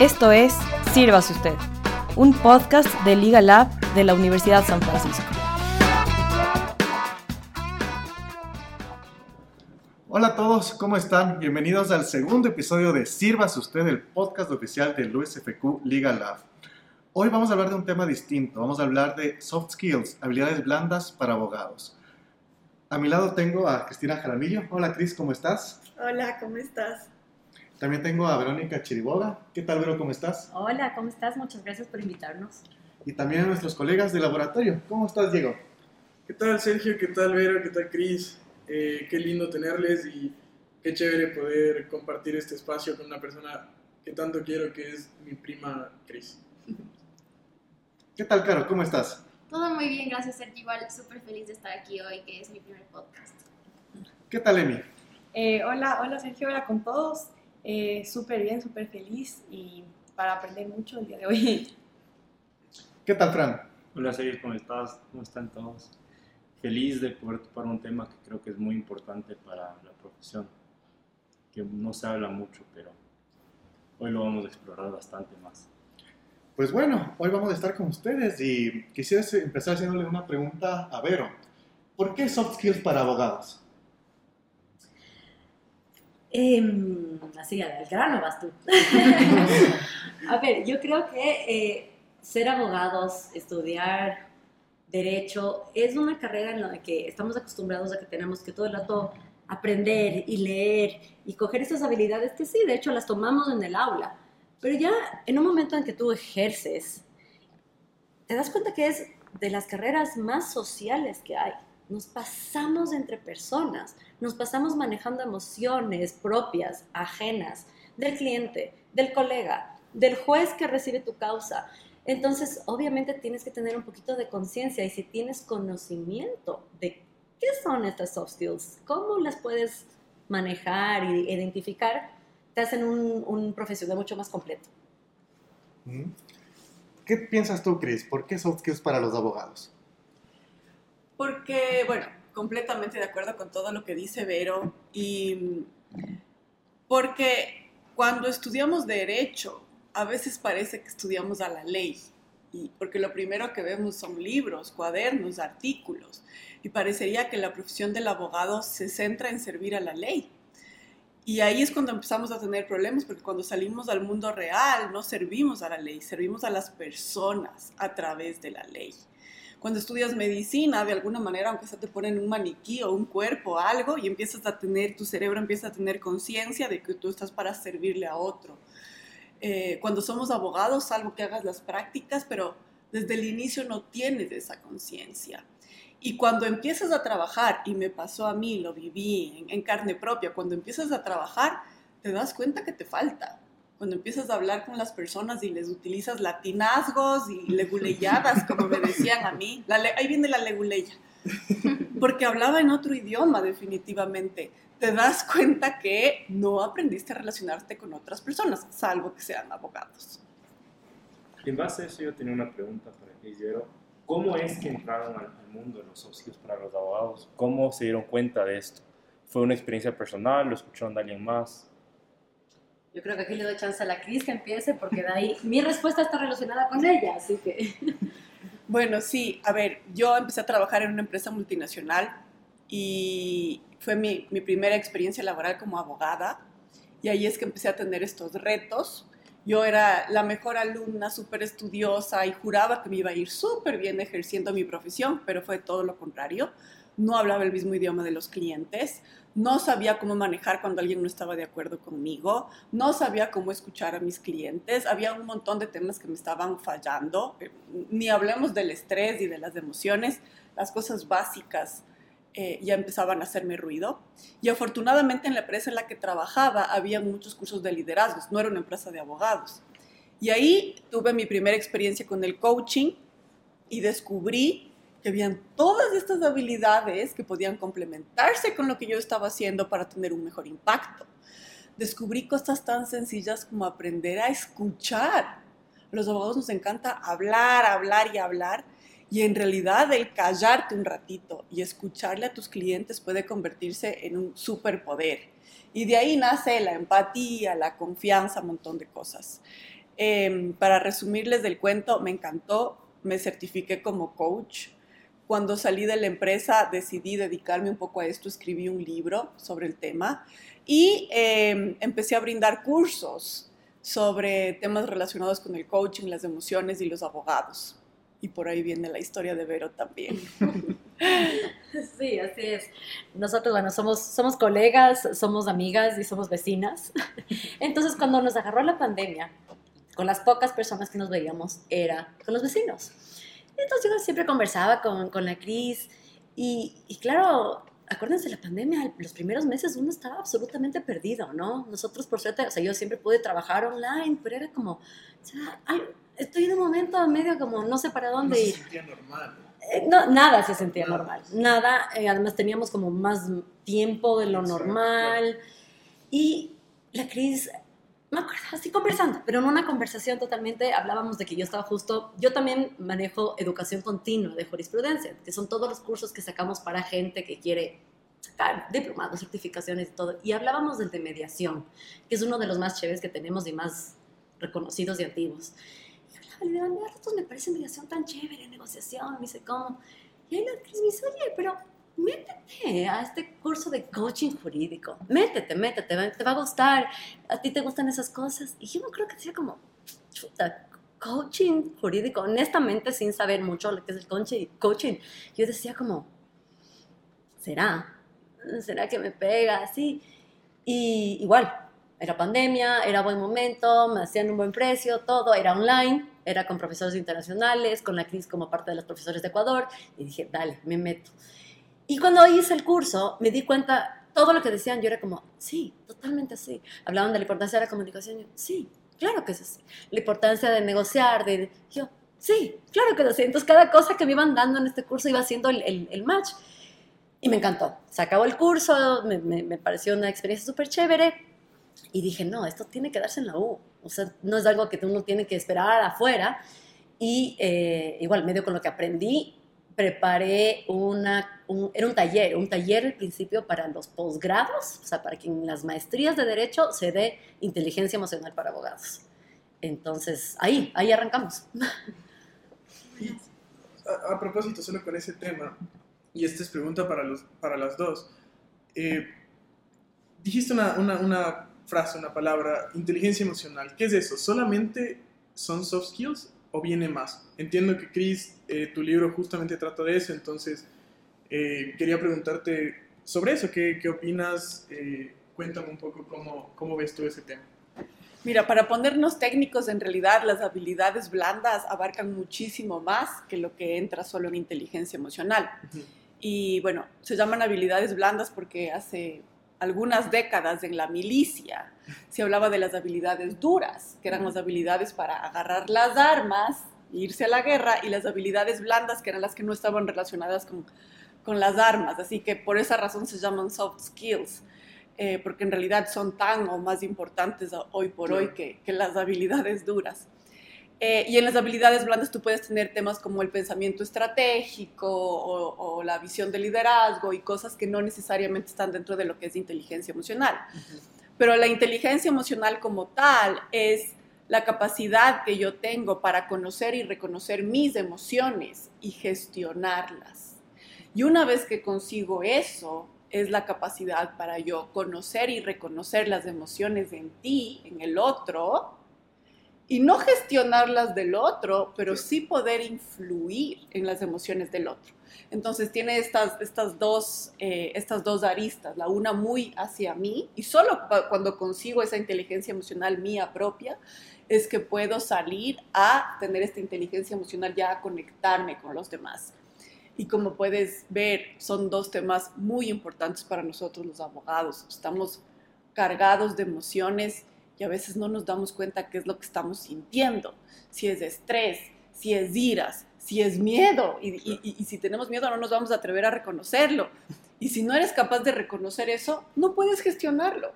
Esto es Sírvase Usted, un podcast de Liga Lab de la Universidad San Francisco. Hola a todos, ¿cómo están? Bienvenidos al segundo episodio de Sírvase Usted, el podcast oficial del USFQ Liga Lab. Hoy vamos a hablar de un tema distinto, vamos a hablar de soft skills, habilidades blandas para abogados. A mi lado tengo a Cristina Jaramillo. Hola Cris, ¿cómo estás? Hola, ¿cómo estás? También tengo a Verónica Chiriboga. ¿Qué tal, Vero? ¿Cómo estás? Hola, ¿cómo estás? Muchas gracias por invitarnos. Y también a nuestros colegas de laboratorio. ¿Cómo estás, Diego? ¿Qué tal, Sergio? ¿Qué tal, Vero? ¿Qué tal, Cris? Eh, qué lindo tenerles y qué chévere poder compartir este espacio con una persona que tanto quiero, que es mi prima Cris. ¿Qué tal, Caro? ¿Cómo estás? Todo muy bien, gracias, Sergio. Igual súper feliz de estar aquí hoy, que es mi primer podcast. ¿Qué tal, Emi? Eh, hola, hola, Sergio. Hola con todos. Eh, súper bien, súper feliz y para aprender mucho el día de hoy. ¿Qué tal, Fran? Hola, Sergio, ¿cómo estás? ¿Cómo están todos? Feliz de poder topar un tema que creo que es muy importante para la profesión, que no se habla mucho, pero hoy lo vamos a explorar bastante más. Pues bueno, hoy vamos a estar con ustedes y quisiera empezar haciéndole una pregunta a Vero. ¿Por qué soft skills para abogados? Eh, así, al grano vas tú. a ver, yo creo que eh, ser abogados, estudiar derecho, es una carrera en la que estamos acostumbrados a que tenemos que todo el rato aprender y leer y coger esas habilidades que sí, de hecho las tomamos en el aula, pero ya en un momento en que tú ejerces, te das cuenta que es de las carreras más sociales que hay. Nos pasamos entre personas, nos pasamos manejando emociones propias, ajenas, del cliente, del colega, del juez que recibe tu causa. Entonces, obviamente tienes que tener un poquito de conciencia y si tienes conocimiento de qué son estas soft skills, cómo las puedes manejar y identificar, te hacen un, un profesional mucho más completo. ¿Qué piensas tú, Chris? ¿Por qué soft skills para los abogados? Porque, bueno, completamente de acuerdo con todo lo que dice Vero y porque cuando estudiamos derecho, a veces parece que estudiamos a la ley, y porque lo primero que vemos son libros, cuadernos, artículos, y parecería que la profesión del abogado se centra en servir a la ley. Y ahí es cuando empezamos a tener problemas, porque cuando salimos al mundo real no servimos a la ley, servimos a las personas a través de la ley. Cuando estudias medicina, de alguna manera, aunque se te ponen un maniquí o un cuerpo, algo, y empiezas a tener, tu cerebro empieza a tener conciencia de que tú estás para servirle a otro. Eh, cuando somos abogados, salvo que hagas las prácticas, pero desde el inicio no tienes esa conciencia. Y cuando empiezas a trabajar, y me pasó a mí, lo viví en, en, carne propia, cuando empiezas a trabajar, te das cuenta que te falta. Cuando empiezas a hablar con las personas y les utilizas latinazgos y leguleyadas, como me decían a mí, la, ahí viene la leguleya, porque hablaba en otro idioma definitivamente te das cuenta que no aprendiste a relacionarte con otras personas, salvo que sean abogados. En base a eso yo tenía una pregunta para Isidro. ¿Cómo es que entraron al, mundo de los socios para los abogados? ¿Cómo se dieron cuenta de esto? ¿Fue una experiencia personal? ¿Lo escucharon de alguien más? Yo creo que aquí le doy chance a la Cris que empiece porque de ahí mi respuesta está relacionada con ella, así que... Bueno, sí, a ver, yo empecé a trabajar en una empresa multinacional y fue mi, mi, primera experiencia laboral como abogada y ahí es que empecé a tener estos retos. Yo era la mejor alumna, súper estudiosa y juraba que me iba a ir súper bien ejerciendo mi profesión, pero fue todo lo contrario. No hablaba el mismo idioma de los clientes, no sabía cómo manejar cuando alguien no estaba de acuerdo conmigo, no sabía cómo escuchar a mis clientes, había un montón de temas que me estaban fallando, ni hablemos del estrés y de las emociones, las cosas básicas eh, ya empezaban a hacerme ruido. Y afortunadamente en la empresa en la que trabajaba había muchos cursos de liderazgos, no era una empresa de abogados. Y ahí tuve mi primera experiencia con el coaching y descubrí que habían todas estas habilidades que podían complementarse con lo que yo estaba haciendo para tener un mejor impacto. Descubrí cosas tan sencillas como aprender a escuchar. A los abogados nos encanta hablar, hablar y hablar Y en realidad el callarte un ratito y escucharle a tus clientes puede convertirse en un superpoder. Y de ahí nace la empatía, la confianza, un montón de cosas. Em, para resumirles del cuento, me encantó, me certifiqué como coach. Cuando salí de la empresa decidí dedicarme un poco a esto, escribí un libro sobre el tema y em, empecé a brindar cursos sobre temas relacionados con el coaching, las emociones y los abogados. Y por ahí viene la historia de Vero también. Sí, así es. Nosotros, bueno, somos, somos colegas, somos amigas y somos vecinas. Entonces, cuando nos agarró la pandemia, con las pocas personas que nos veíamos, era con los vecinos. Entonces, yo siempre conversaba con, con la Cris y, y claro, acuérdense, la pandemia, los primeros meses uno estaba absolutamente perdido, ¿no? Nosotros, por suerte, o sea, yo siempre pude trabajar online, pero era como, o sea, estoy en un momento medio como no sé para dónde no ir. se sentía normal. Eh, no, nada se sentía Nada. normal, nada. eh, además teníamos como más tiempo de lo Exacto, normal. Y la Cris, me acuerdo, así conversando, pero en una conversación totalmente hablábamos de que yo estaba justo, yo también manejo educación continua de jurisprudencia, que son todos los cursos que sacamos para gente que quiere sacar diplomados, certificaciones y todo. Y hablábamos del de mediación, que es uno de los más chéveres que tenemos y más reconocidos y antiguos. Le digo, a ratos me parece mediación tan chévere, negociación, me dice, ¿cómo? Y ahí la Cris me dice, oye, pero métete a este curso de coaching jurídico. Métete, métete, te va a gustar. A ti te gustan esas cosas. Y yo no creo que sea como, chuta, coaching jurídico. Honestamente, sin saber mucho lo que es el coaching, yo decía como, ¿será? ¿Será que me pega? Así. Y igual, era pandemia, era buen momento, me hacían un buen precio, todo, era online, era con profesores internacionales, con la Cris como parte de los profesores de Ecuador, y dije, dale, me meto. Y cuando hice el curso, me di cuenta, todo lo que decían, yo era como, sí, totalmente así. Hablaban de la importancia de la comunicación, yo, sí, claro que es así. La importancia de negociar, de, yo, sí, claro que es así. Entonces, cada cosa que me iban dando en este curso iba haciendo el, el, el match. Y me encantó. Se acabó el curso, me, me, me pareció una experiencia súper chévere. Y dije, no, esto tiene que darse en la U. O sea, no es algo que uno tiene que esperar afuera. Y eh, igual, medio con lo que aprendí, preparé una, un, era un taller, un taller al principio para los posgrados, o sea, para que en las maestrías de Derecho se dé inteligencia emocional para abogados. Entonces, ahí, ahí arrancamos. A, a propósito, solo con ese tema, y esta es pregunta para, los, para las dos. Eh, dijiste una, una, una frase, una palabra, inteligencia emocional. ¿Qué es eso? ¿Solamente son soft skills o viene más? Entiendo que, Chris, eh, tu libro justamente trata de eso, entonces eh, quería preguntarte sobre eso. ¿Qué, qué opinas? Eh, cuéntame un poco cómo, cómo ves tú ese tema. Mira, para ponernos técnicos, en realidad las habilidades blandas abarcan muchísimo más que lo que entra solo en inteligencia emocional. Y bueno, se llaman habilidades blandas porque hace algunas décadas en la milicia se hablaba de las habilidades duras, que eran las habilidades para agarrar las armas, irse a la guerra, y las habilidades blandas, que eran las que no estaban relacionadas con, con las armas. Así que por esa razón se llaman soft skills. Eh, porque en realidad son tan o más importantes hoy por hoy que, que las habilidades duras. Eh, y en las habilidades blandas tú puedes tener temas como el pensamiento estratégico o, o, la visión de liderazgo y cosas que no necesariamente están dentro de lo que es inteligencia emocional. Uh -huh. Pero la inteligencia emocional como tal es la capacidad que yo tengo para conocer y reconocer mis emociones y gestionarlas. Y una vez que consigo eso, es la capacidad para yo conocer y reconocer las emociones en ti, en el otro, y no gestionarlas del otro, pero sí poder influir en las emociones del otro. Entonces tiene estas, estas, dos, eh, estas dos aristas, la una muy hacia mí, y solo cuando consigo esa inteligencia emocional mía propia, es que puedo salir a tener esta inteligencia emocional ya a conectarme con los demás. Y como puedes ver, son dos temas muy importantes para nosotros los abogados. Estamos cargados de emociones y a veces no nos damos cuenta qué es lo que estamos sintiendo. Si es estrés, si es iras, si es miedo. Y, y, y, si tenemos miedo no nos vamos a atrever a reconocerlo. Y si no eres capaz de reconocer eso, no puedes gestionarlo.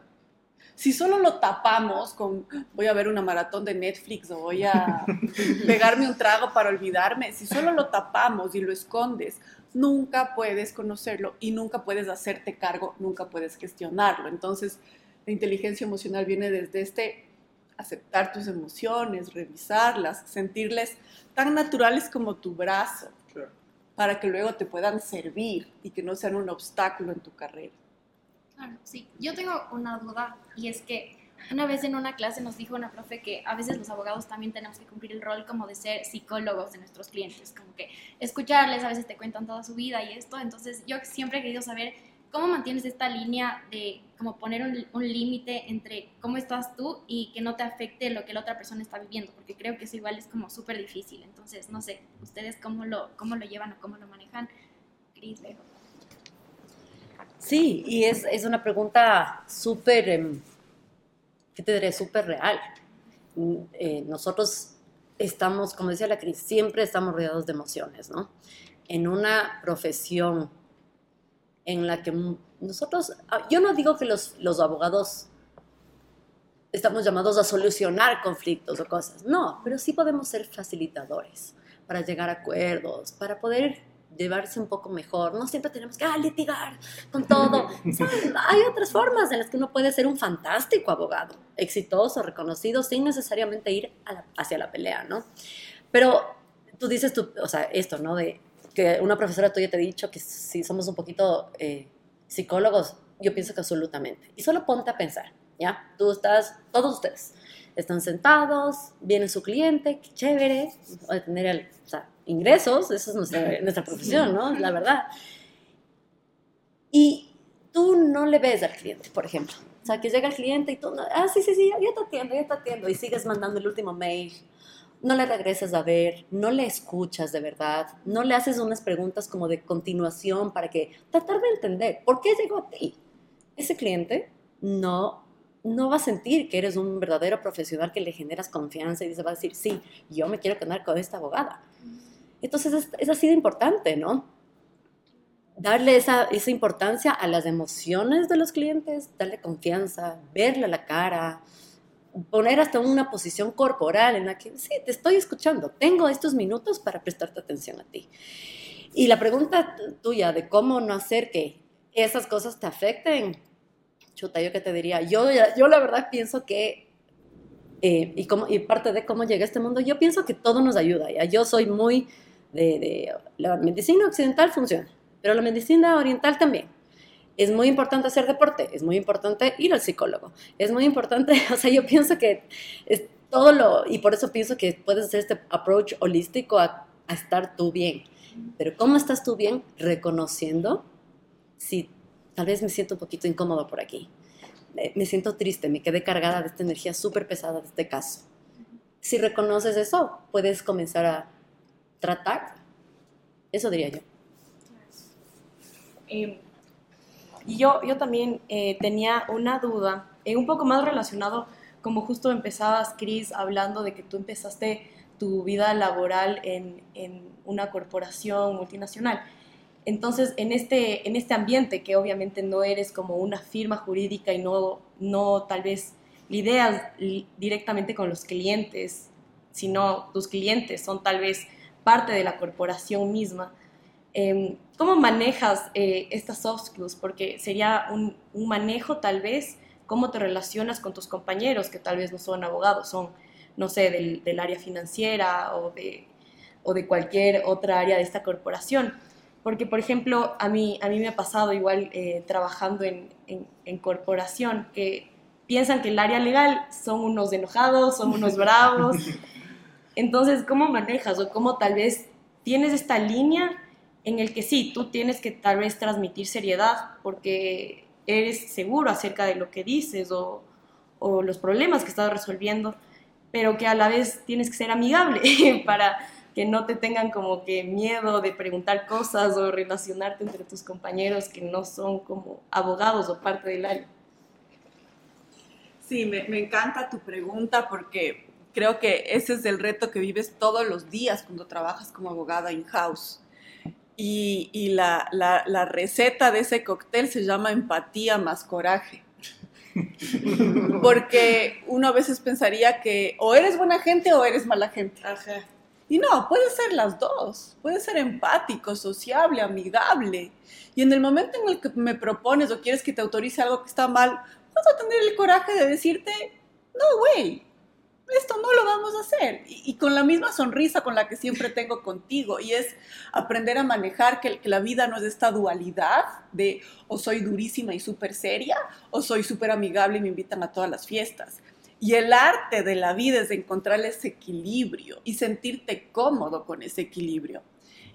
Si solo lo tapamos con voy a ver una maratón de Netflix o voy a pegarme un trago para olvidarme, si solo lo tapamos y lo escondes, nunca puedes conocerlo y nunca puedes hacerte cargo, nunca puedes gestionarlo. Entonces, la inteligencia emocional viene desde este aceptar tus emociones, revisarlas, sentirles tan naturales como tu brazo, para que luego te puedan servir y que no sean un obstáculo en tu carrera. Claro, sí. Yo tengo una duda y es que una vez en una clase nos dijo una profe que a veces los abogados también tenemos que cumplir el rol como de ser psicólogos de nuestros clientes, como que escucharles, a veces te cuentan toda su vida y esto. Entonces yo siempre he querido saber cómo mantienes esta línea de como poner un, un límite entre cómo estás tú y que no te afecte lo que la otra persona está viviendo, porque creo que eso igual es como súper difícil. Entonces, no sé, ustedes cómo lo, cómo lo llevan o cómo lo manejan. Cris, Leo. Sí, y es, es una pregunta súper, em, ¿qué te diré? Súper real. Eh, nosotros estamos, como decía la Cris, siempre estamos rodeados de emociones, ¿no? En una profesión en la que nosotros, ah, yo no digo que los, los abogados estamos llamados a solucionar conflictos o cosas, no, pero sí podemos ser facilitadores para llegar a acuerdos, para poder llevarse un poco mejor. No siempre tenemos que ah, litigar con todo. Hay otras formas en las que uno puede ser un fantástico abogado, exitoso, reconocido, sin necesariamente ir la- hacia la pelea, ¿no? Pero tú dices, tú, o sea, esto, ¿no? De que una profesora tuya te ha dicho que si somos un poquito eh, psicólogos, yo pienso que absolutamente. Y solo ponte a pensar, ¿ya? Tú estás, todos ustedes están sentados, viene su cliente, qué chévere, a tener el, o sea, ingresos, eso es nuestra, nuestra profesión, ¿no? La verdad. Y tú no le ves al cliente, por ejemplo. O sea, que llega el cliente y tú, no, ah, sí, sí, sí, ya te atiendo, ya te atiendo, y sigues mandando el último mail, no le regresas a ver, no le escuchas de verdad, no le haces unas preguntas como de continuación para que tratar de entender por qué llegó a ti. Ese cliente no, no va a sentir que eres un verdadero profesional que le generas confianza y dice, va a decir, sí, yo me quiero quedar con esta abogada. Entonces es, es así de importante, ¿no? Darle esa, esa importancia a las emociones de los clientes, darle confianza, verle la cara, poner hasta una posición corporal en la que, sí, te estoy escuchando, tengo estos minutos para prestarte atención a ti. Y la pregunta tuya de cómo no hacer que esas cosas te afecten, chuta, yo qué te diría, yo, yo la verdad pienso que, eh, y, como, y parte de cómo llegué a este mundo, yo pienso que todo nos ayuda, ¿ya? yo soy muy de, de la medicina occidental funciona, pero la medicina oriental también. Es muy importante hacer deporte, es muy importante ir al psicólogo, es muy importante, o sea, yo pienso que es todo lo, y por eso pienso que puedes hacer este approach holístico a, a estar tú bien. Pero ¿cómo estás tú bien? Reconociendo si tal vez me siento un poquito incómodo por aquí, me, siento triste, me quedé cargada de esta energía súper pesada de este caso. Si reconoces eso, puedes comenzar a tratar. Eso diría yo. Eh, y yo, yo también eh, tenía una duda, eh, un poco más relacionado, como justo empezabas, Cris, hablando de que tú empezaste tu vida laboral en, en una corporación multinacional. Entonces, en este, en este ambiente, que obviamente no eres como una firma jurídica y no, no tal vez lidias li- directamente con los clientes, sino tus clientes son tal vez parte de la corporación misma. Em, ¿Cómo manejas eh, estas soft skills? Porque sería un, un manejo tal vez, cómo te relacionas con tus compañeros que tal vez no son abogados, son, no sé, del, del área financiera o de, o de cualquier otra área de esta corporación. Porque, por ejemplo, a mí, a mí me ha pasado igual eh, trabajando en, en, en corporación que piensan que el área legal son unos enojados, son unos bravos. Entonces, ¿cómo manejas o cómo tal vez tienes esta línea en el que sí, tú tienes que tal vez transmitir seriedad porque eres seguro acerca de lo que dices o, o los problemas que estás resolviendo, pero que a la vez tienes que ser amigable para que no te tengan como que miedo de preguntar cosas o relacionarte entre tus compañeros que no son como abogados o parte del área. Sí, me, me encanta tu pregunta porque creo que ese es el reto que vives todos los días cuando trabajas como abogada in-house. Y, y la, la, la receta de ese cóctel se llama empatía más coraje. Porque uno a veces pensaría que o eres buena gente o eres mala gente. Ajá. Y no, puede ser las dos. Puede ser empático, sociable, amigable. Y en el momento en el que me propones o quieres que te autorice algo que está mal, vas a tener el coraje de decirte, no, güey, esto no lo vamos a hacer. Y, con la misma sonrisa con la que siempre tengo contigo. Y es aprender a manejar que, que la vida no es esta dualidad de o soy durísima y súper seria o soy súper amigable y me invitan a todas las fiestas. Y el arte de la vida es encontrar ese equilibrio y sentirte cómodo con ese equilibrio.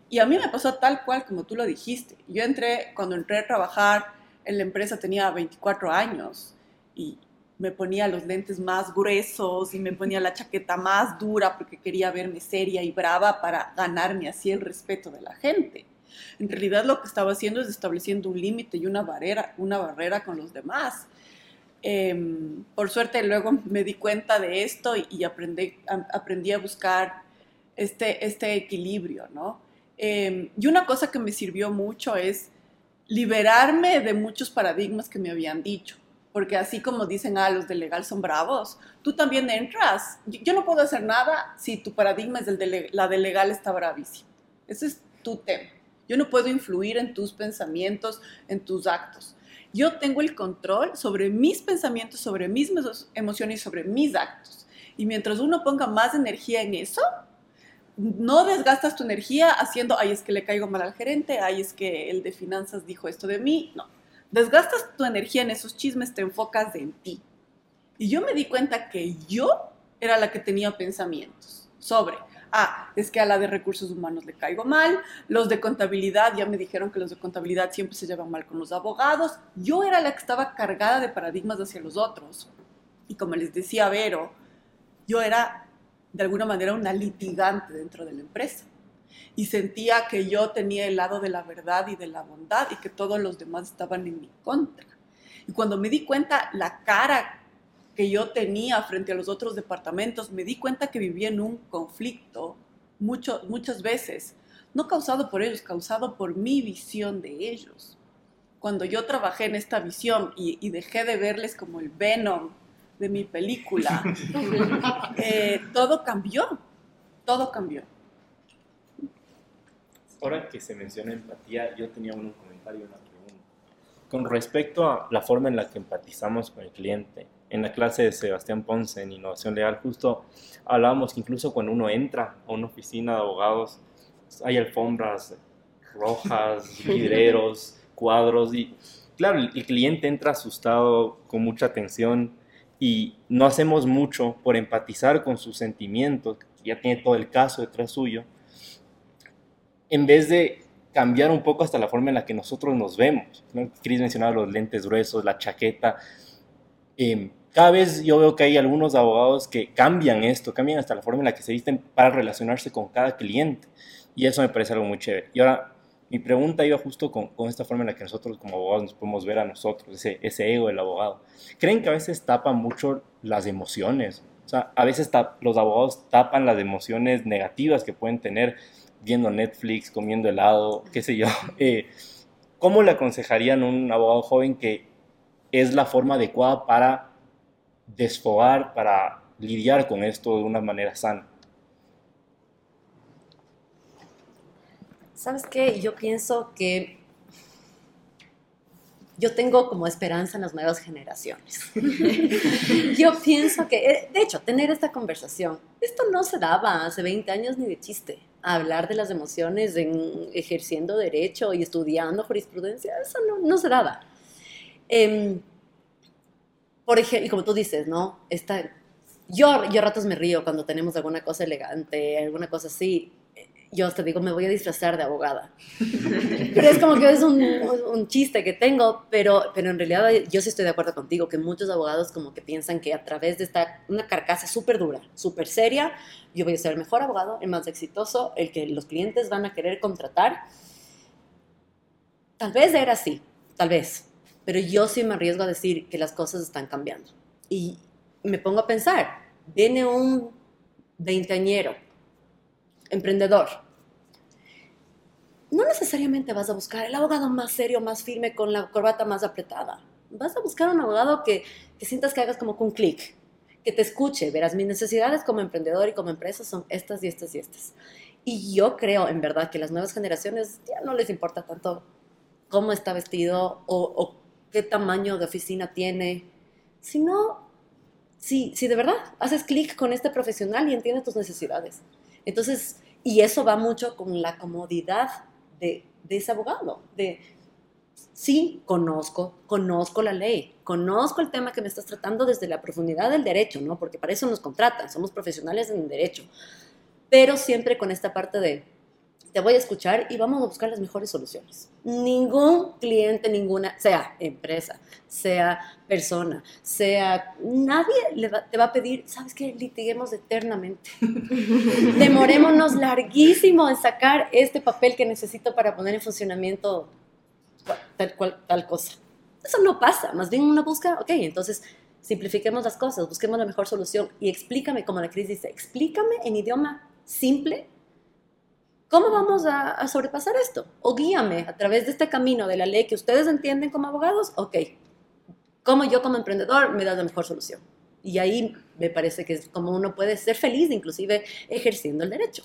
Y a mí me pasó tal cual como tú lo dijiste. Yo entré, cuando entré a trabajar en la empresa tenía 24 años y me ponía los lentes más gruesos y me ponía la chaqueta más dura porque quería verme seria y brava para ganarme así el respeto de la gente. En realidad lo que estaba haciendo es estableciendo un límite y una barrera, una barrera con los demás. Eh, por suerte luego me di cuenta de esto y, aprendí, a, aprendí, a buscar este, este equilibrio, ¿no? Eh, y una cosa que me sirvió mucho es liberarme de muchos paradigmas que me habían dicho. Porque así como dicen, ah, los de legal son bravos, tú también entras. Yo no puedo hacer nada si tu paradigma es el de la de legal está bravísimo. Ese es tu tema. Yo no puedo influir en tus pensamientos, en tus actos. Yo tengo el control sobre mis pensamientos, sobre mis emociones, sobre mis actos. Y mientras uno ponga más energía en eso, no desgastas tu energía haciendo, ay, es que le caigo mal al gerente, ay, es que el de finanzas dijo esto de mí. No, desgastas tu energía en esos chismes, te enfocas en ti. Y yo me di cuenta que yo era la que tenía pensamientos sobre, ah, es que a la de recursos humanos le caigo mal, los de contabilidad ya me dijeron que los de contabilidad siempre se llevan mal con los abogados, yo era la que estaba cargada de paradigmas hacia los otros. Y como les decía Vero, yo era de alguna manera una litigante dentro de la empresa. Y sentía que yo tenía el lado de la verdad y de la bondad y que todos los demás estaban en mi contra. Y cuando me di cuenta la cara que yo tenía frente a los otros departamentos, me di cuenta que vivía en un conflicto mucho, muchas veces, no causado por ellos, causado por mi visión de ellos. Cuando yo trabajé en esta visión y, y dejé de verles como el Venom de mi película, eh, todo cambió, todo cambió. Ahora que se menciona empatía, yo tenía un comentario, una pregunta. Con respecto a la forma en la que empatizamos con el cliente, en la clase de Sebastián Ponce en Innovación Legal, justo hablábamos que incluso cuando uno entra a una oficina de abogados, hay alfombras rojas, vidreros, cuadros, y claro, el cliente entra asustado, con mucha tensión, y no hacemos mucho por empatizar con sus sentimientos, ya tiene todo el caso detrás suyo, en vez de cambiar un poco hasta la forma en la que nosotros nos vemos. ¿no? Cris mencionaba los lentes gruesos, la chaqueta. Eh, cada vez yo veo que hay algunos abogados que cambian esto, cambian hasta la forma en la que se visten para relacionarse con cada cliente. Y eso me parece algo muy chévere. Y ahora, mi pregunta iba justo con, con, esta forma en la que nosotros como abogados nos podemos ver a nosotros, ese, ese ego del abogado. ¿Creen que a veces tapan mucho las emociones? O sea, a veces los abogados tapan las emociones negativas que pueden tener viendo Netflix, comiendo helado, qué sé yo. Eh, ¿Cómo le aconsejarían a un abogado joven que es la forma adecuada para desfogar, para lidiar con esto de una manera sana? ¿Sabes qué? Yo pienso que yo tengo como esperanza en las nuevas generaciones. yo pienso que, eh, de hecho, tener esta conversación, esto no se daba hace 20 años ni de chiste. Hablar de las emociones en ejerciendo derecho y estudiando jurisprudencia, eso no, no se daba. Eh, por ejemplo, y como tú dices, ¿no? Esta, yo, yo a ratos me río cuando tenemos alguna cosa elegante, alguna cosa así yo te digo, me voy a disfrazar de abogada. pero es como que es un, un, chiste que tengo, pero, pero en realidad yo sí estoy de acuerdo contigo, que muchos abogados como que piensan que a través de esta, una carcasa súper dura, súper seria, yo voy a ser el mejor abogado, el más exitoso, el que los clientes van a querer contratar. Tal vez era así, tal vez, pero yo sí me arriesgo a decir que las cosas están cambiando. Y me pongo a pensar, viene un veinteañero emprendedor, no necesariamente vas a buscar el abogado más serio, más firme, con la corbata más apretada. vas a buscar un abogado que, que sientas que hagas como con un clic, que te escuche. Verás, mis necesidades como emprendedor y como empresa son estas y estas y estas. Y yo creo, en verdad, que las nuevas generaciones ya no les importa tanto cómo está vestido o, o qué tamaño de oficina tiene, sino si, si de verdad haces clic con este profesional y entiende tus necesidades. Entonces, y eso va mucho con la comodidad de, ese abogado, de sí, conozco, conozco la ley, conozco el tema que me estás tratando desde la profundidad del derecho, ¿no? Porque para eso nos contratan, somos profesionales en derecho, pero siempre con esta parte de te voy a escuchar y vamos a buscar las mejores soluciones. Ningún cliente, ninguna, sea empresa, sea persona, sea nadie le va, te va a pedir, ¿sabes qué? Litiguemos eternamente. Demorémonos larguísimo en sacar este papel que necesito para poner en funcionamiento tal cual, tal cosa. Eso no pasa, más bien uno busca, ok, entonces simplifiquemos las cosas, busquemos la mejor solución y explícame, como la Cris dice, explícame en idioma simple ¿Cómo vamos a, a, sobrepasar esto? O guíame a través de este camino de la ley que ustedes entienden como abogados. Ok, ¿cómo yo como emprendedor me da la mejor solución? Y ahí me parece que es como uno puede ser feliz, inclusive ejerciendo el derecho.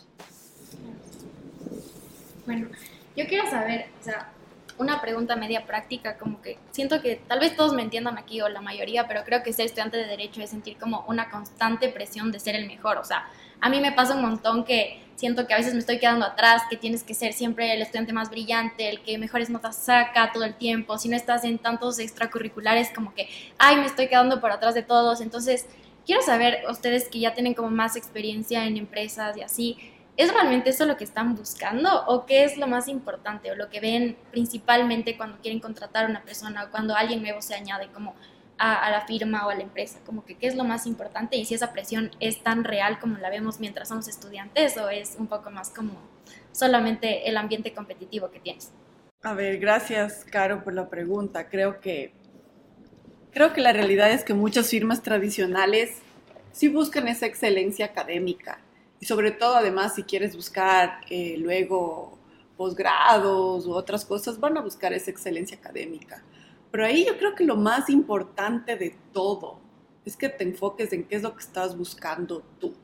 Bueno, yo quiero saber, o sea, una pregunta media práctica, como que siento que tal vez todos me entiendan aquí o la mayoría, pero creo que ser estudiante de derecho es sentir como una constante presión de ser el mejor. O sea, a mí me pasa un montón que siento que a veces me estoy quedando atrás, que tienes que ser siempre el estudiante más brillante, el que mejores notas saca todo el tiempo, si no estás en tantos extracurriculares como que, ay, me estoy quedando por atrás de todos. Entonces, quiero saber, ustedes que ya tienen como más experiencia en empresas y así, ¿es realmente eso lo que están buscando o qué es lo más importante o lo que ven principalmente cuando quieren contratar a una persona o cuando alguien nuevo se añade como a, a, la firma o a la empresa, como que qué es lo más importante y si esa presión es tan real como la vemos mientras somos estudiantes o es un poco más como solamente el ambiente competitivo que tienes. A ver, gracias Caro por la pregunta. Creo que creo que la realidad es que muchas firmas tradicionales sí buscan esa excelencia académica y sobre todo además si quieres buscar eh, luego posgrados u otras cosas van a buscar esa excelencia académica. Pero ahí yo creo que lo más importante de todo es que te enfoques en qué es lo que estás buscando tú.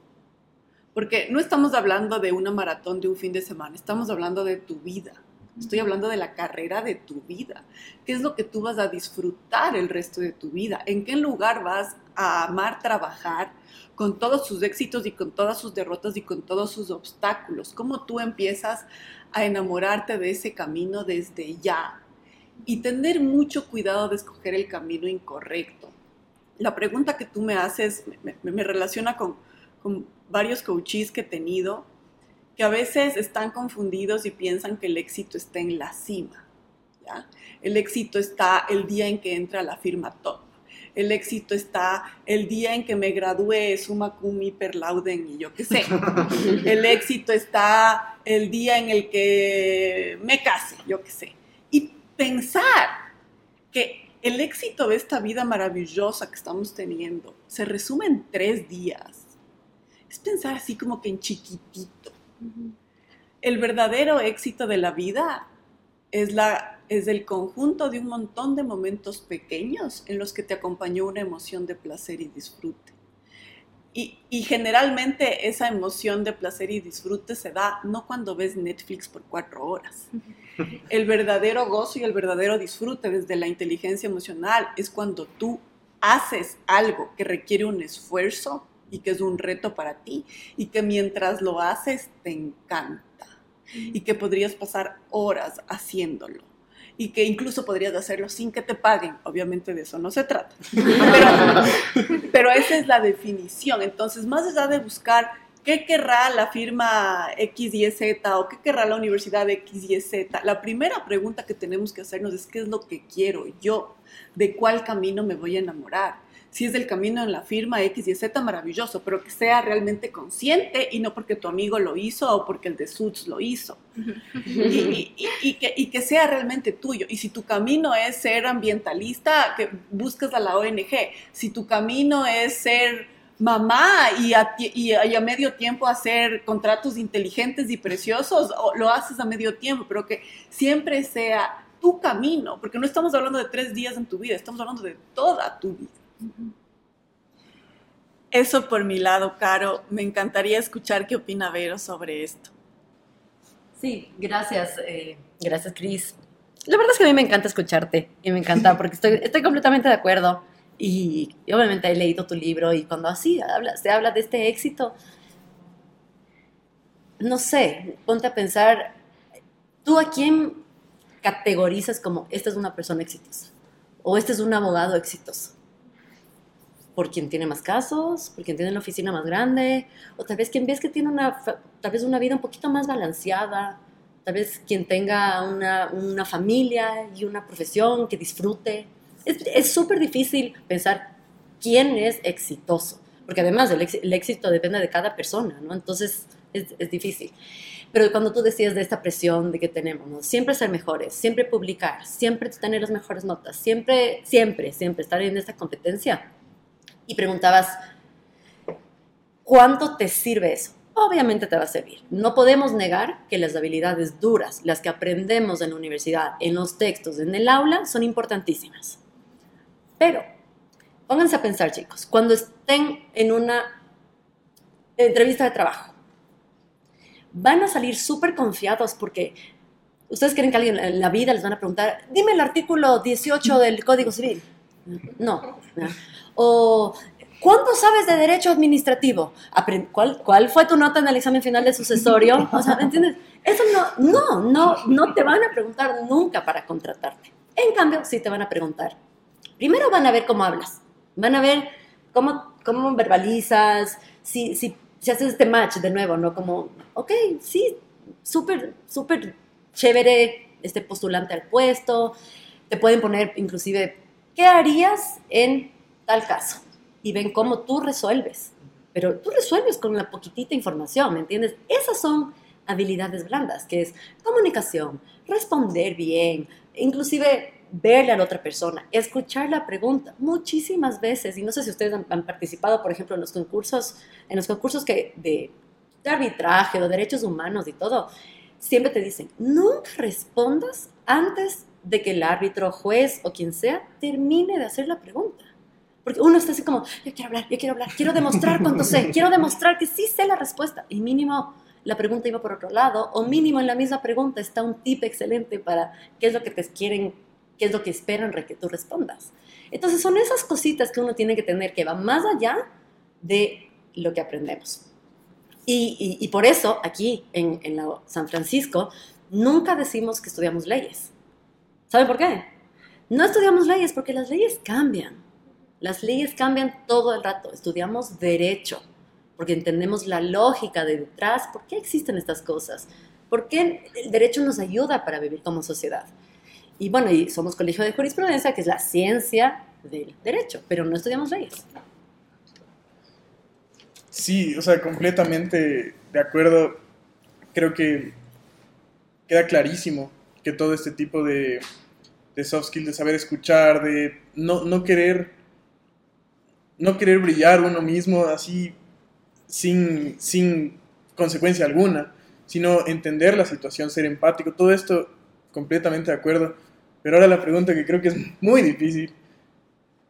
Porque no estamos hablando de una maratón de un fin de semana, estamos hablando de tu vida. Estoy hablando de la carrera de tu vida. ¿Qué es lo que tú vas a disfrutar el resto de tu vida? ¿En qué lugar vas a amar trabajar con todos sus éxitos y con todas sus derrotas y con todos sus obstáculos? ¿Cómo tú empiezas a enamorarte de ese camino desde ya? Y tener mucho cuidado de escoger el camino incorrecto. La pregunta que tú me haces me, me, me relaciona con, con, varios coaches que he tenido que a veces están confundidos y piensan que el éxito está en la cima. ¿ya? El éxito está el día en que entra la firma top. El éxito está el día en que me gradué summa cum hiper lauden y yo qué sé. El éxito está el día en el que me case, yo qué sé pensar que el éxito de esta vida maravillosa que estamos teniendo se resume en tres días. Es pensar así como que en chiquitito. El verdadero éxito de la vida es, la, es el conjunto de un montón de momentos pequeños en los que te acompañó una emoción de placer y disfrute. Y, y, generalmente esa emoción de placer y disfrute se da no cuando ves Netflix por cuatro horas. El verdadero gozo y el verdadero disfrute desde la inteligencia emocional es cuando tú haces algo que requiere un esfuerzo y que es un reto para ti y que mientras lo haces te encanta y que podrías pasar horas haciéndolo y que incluso podrías hacerlo sin que te paguen. Obviamente de eso no se trata. Pero, pero esa es la definición. Entonces, más allá de buscar qué querrá la firma X y Z o qué querrá la universidad X y Z, la primera pregunta que tenemos que hacernos es qué es lo que quiero yo, de cuál camino me voy a enamorar si es del camino en la firma X y Z, maravilloso, pero que sea realmente consciente y no porque tu amigo lo hizo o porque el de Suits lo hizo. y, y, y, que, y, que, sea realmente tuyo. Y si tu camino es ser ambientalista, que buscas a la ONG. Si tu camino es ser mamá y a, y a, medio tiempo hacer contratos inteligentes y preciosos, o lo haces a medio tiempo, pero que siempre sea tu camino, porque no estamos hablando de tres días en tu vida, estamos hablando de toda tu vida. Eso por mi lado, Caro. Me encantaría escuchar qué opina Vero sobre esto. Sí, gracias, eh, gracias Cris. La verdad es que a mí me encanta escucharte y me encanta porque estoy, completamente de acuerdo y, obviamente he leído tu libro y cuando así se habla de este éxito, no sé, ponte a pensar, ¿tú a quién categorizas como esta es una persona exitosa? ¿O este es un abogado exitoso? ¿Por quien tiene más casos? ¿Por quien tiene la oficina más grande? ¿O tal vez quien ves que tiene una, tal vez una vida un poquito más balanceada? Tal vez quien tenga una, una familia y una profesión que disfrute. Es súper difícil pensar quién es exitoso, porque además el, el éxito depende de cada persona, ¿no? Entonces, es, es, difícil. Pero cuando tú decías de esta presión de que tenemos, ¿no? siempre ser mejores, siempre publicar, siempre tener las mejores notas, siempre, siempre, siempre estar en esta competencia. Y preguntabas, ¿cuánto te sirve eso? Obviamente te va a servir. No podemos negar que las habilidades duras, las que aprendemos en la universidad, en los textos, en el aula, son importantísimas. Pero, pónganse a pensar, chicos, cuando estén en una entrevista de trabajo, van a salir súper confiados porque ustedes creen que alguien en la vida les van a preguntar, dime el artículo 18 del Código Civil. No. O, ¿cuánto sabes de derecho administrativo? ¿Cuál, ¿Cuál fue tu nota en el examen final de sucesorio? O sea, ¿entiendes? Eso no, no, no, no te van a preguntar nunca para contratarte. En cambio, sí te van a preguntar. Primero van a ver cómo hablas. Van a ver cómo, cómo verbalizas, si, si si haces este match de nuevo, ¿no? Como, ok, sí, súper, súper chévere este postulante al puesto, te pueden poner inclusive, ¿qué harías en tal caso? Y ven cómo tú resuelves. Pero tú resuelves con una poquitita información, ¿me entiendes? Esas son habilidades blandas, que es comunicación, responder bien, inclusive verle a la otra persona, escuchar la pregunta muchísimas veces. Y no sé si ustedes han, participado, por ejemplo, en los concursos, en los concursos que de, de arbitraje o derechos humanos y todo. Siempre te dicen, nunca respondas antes de que el árbitro, juez o quien sea termine de hacer la pregunta. Porque uno está así como, yo quiero hablar, yo quiero hablar, quiero demostrar cuánto sé, quiero demostrar que sí sé la respuesta. Y mínimo la pregunta iba por otro lado, o mínimo en la misma pregunta está un tip excelente para qué es lo que te quieren qué es lo que esperan que tú respondas. Entonces son esas cositas que uno tiene que tener que va más allá de lo que aprendemos. Y, por eso aquí en, San Francisco nunca decimos que estudiamos leyes. ¿Saben por qué? No estudiamos leyes porque las leyes cambian. Las leyes cambian todo el rato. Estudiamos derecho porque entendemos la lógica de detrás, por qué existen estas cosas, por qué el derecho nos ayuda para vivir como sociedad. Y bueno, y somos colegio de jurisprudencia, que es la ciencia del derecho, pero no estudiamos leyes. Sí, o sea, completamente de acuerdo. Creo que queda clarísimo que todo este tipo de, soft skills, de saber escuchar, de no, no, querer no querer brillar uno mismo así sin, sin consecuencia alguna, sino entender la situación, ser empático, todo esto completamente de acuerdo. Pero ahora la pregunta que creo que es muy difícil,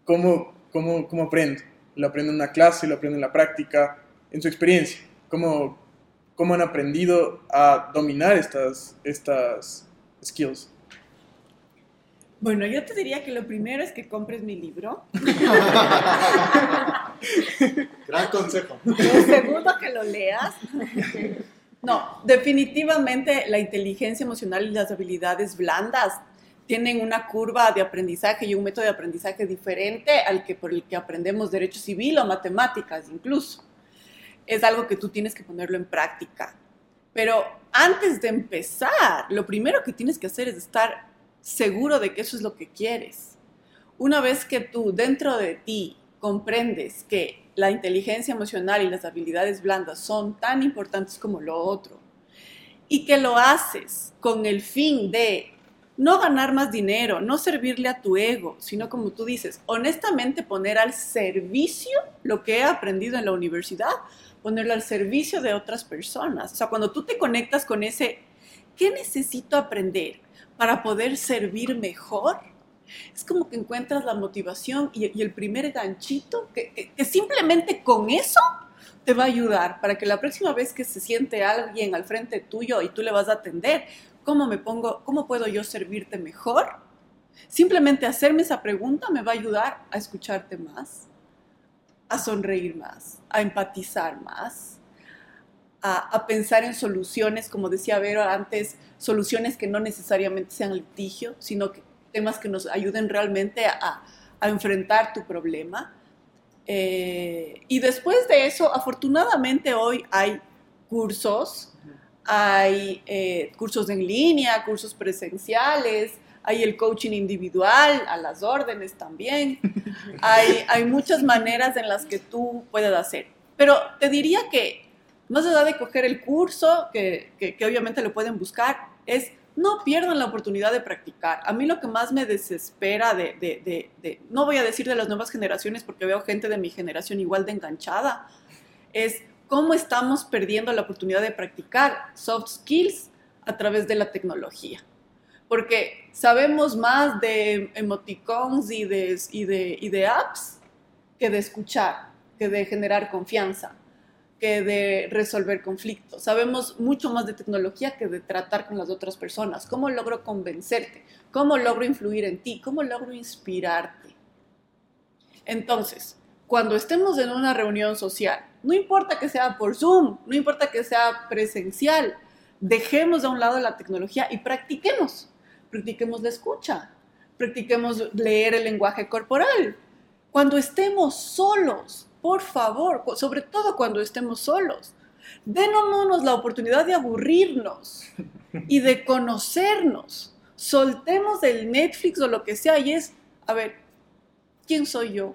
¿cómo, cómo, cómo aprendo? ¿Lo aprendo en una clase? ¿Lo aprendo en la práctica? En su experiencia, ¿cómo, cómo han aprendido a dominar estas, estas skills? Bueno, yo te diría que lo primero es que compres mi libro. Gran consejo. Lo segundo, que lo leas. No, definitivamente la inteligencia emocional y las habilidades blandas tienen una curva de aprendizaje y un método de aprendizaje diferente al que por el que aprendemos derecho civil o matemáticas incluso. Es algo que tú tienes que ponerlo en práctica. Pero antes de empezar, lo primero que tienes que hacer es estar seguro de que eso es lo que quieres. Una vez que tú dentro de ti comprendes que la inteligencia emocional y las habilidades blandas son tan importantes como lo otro, y que lo haces con el fin de no ganar más dinero, no servirle a tu ego, sino como tú dices, honestamente poner al servicio lo que he aprendido en la universidad, ponerlo al servicio de otras personas. O sea, cuando tú te conectas con ese, ¿qué necesito aprender? para poder servir mejor, es como que encuentras la motivación y, y el primer ganchito, que, que- que simplemente con eso te va a ayudar para que la próxima vez que se siente alguien al frente tuyo y tú le vas a atender, ¿cómo me pongo, cómo puedo yo servirte mejor? Simplemente hacerme esa pregunta me va a ayudar a escucharte más, a sonreír más, a empatizar más, a, a pensar en soluciones, como decía Vero antes, soluciones que no necesariamente sean litigio, sino que temas que nos ayuden realmente a, a enfrentar tu problema. Eh, y después de eso, afortunadamente hoy hay cursos, hay eh, cursos en línea, cursos presenciales, hay el coaching individual, a las órdenes también. Hay, muchas maneras en las que tú puedes hacer. Pero te diría que más allá de coger el curso, que, obviamente lo pueden buscar, es no pierdan la oportunidad de practicar. A mí lo que más me desespera de, de, de, de, no voy a decir de las nuevas generaciones porque veo gente de mi generación igual de enganchada, es cómo estamos perdiendo la oportunidad de practicar soft skills a través de la tecnología. Porque sabemos más de emoticons y de, y de, y de apps que de escuchar, que de generar confianza que de resolver conflictos. Sabemos mucho más de tecnología que de tratar con las otras personas. ¿Cómo logro convencerte? ¿Cómo logro influir en ti? ¿Cómo logro inspirarte? Entonces, cuando estemos en una reunión social, no importa que sea por Zoom, no importa que sea presencial, dejemos a un lado la tecnología y practiquemos. Practiquemos la escucha, practiquemos leer el lenguaje corporal. Cuando estemos solos, por favor, sobre todo cuando estemos solos, démonos la oportunidad de aburrirnos y de conocernos. Soltemos el Netflix o lo que sea y es, a ver, ¿quién soy yo?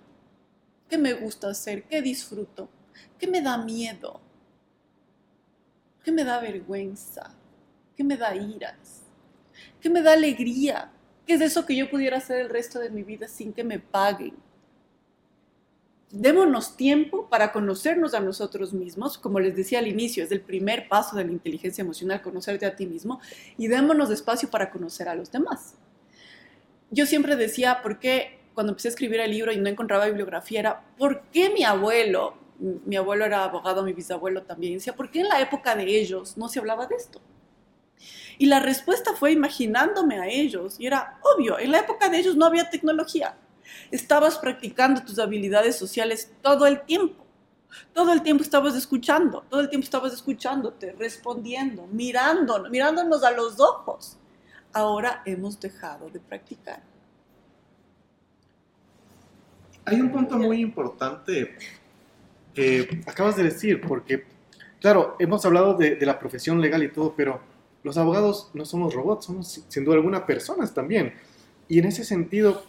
¿Qué me gusta hacer? ¿Qué disfruto? ¿Qué me da miedo? ¿Qué me da vergüenza? ¿Qué me da iras? ¿Qué me da alegría? ¿Qué es eso que yo pudiera hacer el resto de mi vida sin que me paguen? démonos tiempo para conocernos a nosotros mismos, como les decía al inicio, es el primer paso de la inteligencia emocional, conocerte a ti mismo, y démonos espacio para conocer a los demás. Yo siempre decía, ¿por qué cuando empecé a escribir el libro y no encontraba bibliografía era, ¿por qué mi abuelo, mi abuelo era abogado, mi bisabuelo también, decía, ¿por qué en la época de ellos no se hablaba de esto? Y la respuesta fue imaginándome a ellos, y era obvio, en la época de ellos no había tecnología, estabas practicando tus habilidades sociales todo el tiempo. Todo el tiempo estabas escuchando, todo el tiempo estabas escuchándote, respondiendo, mirándonos, mirándonos a los ojos. Ahora hemos dejado de practicar. Hay un punto muy importante que acabas de decir, porque, claro, hemos hablado de, de la profesión legal y todo, pero los abogados no somos robots, somos sin duda alguna personas también. Y en ese sentido,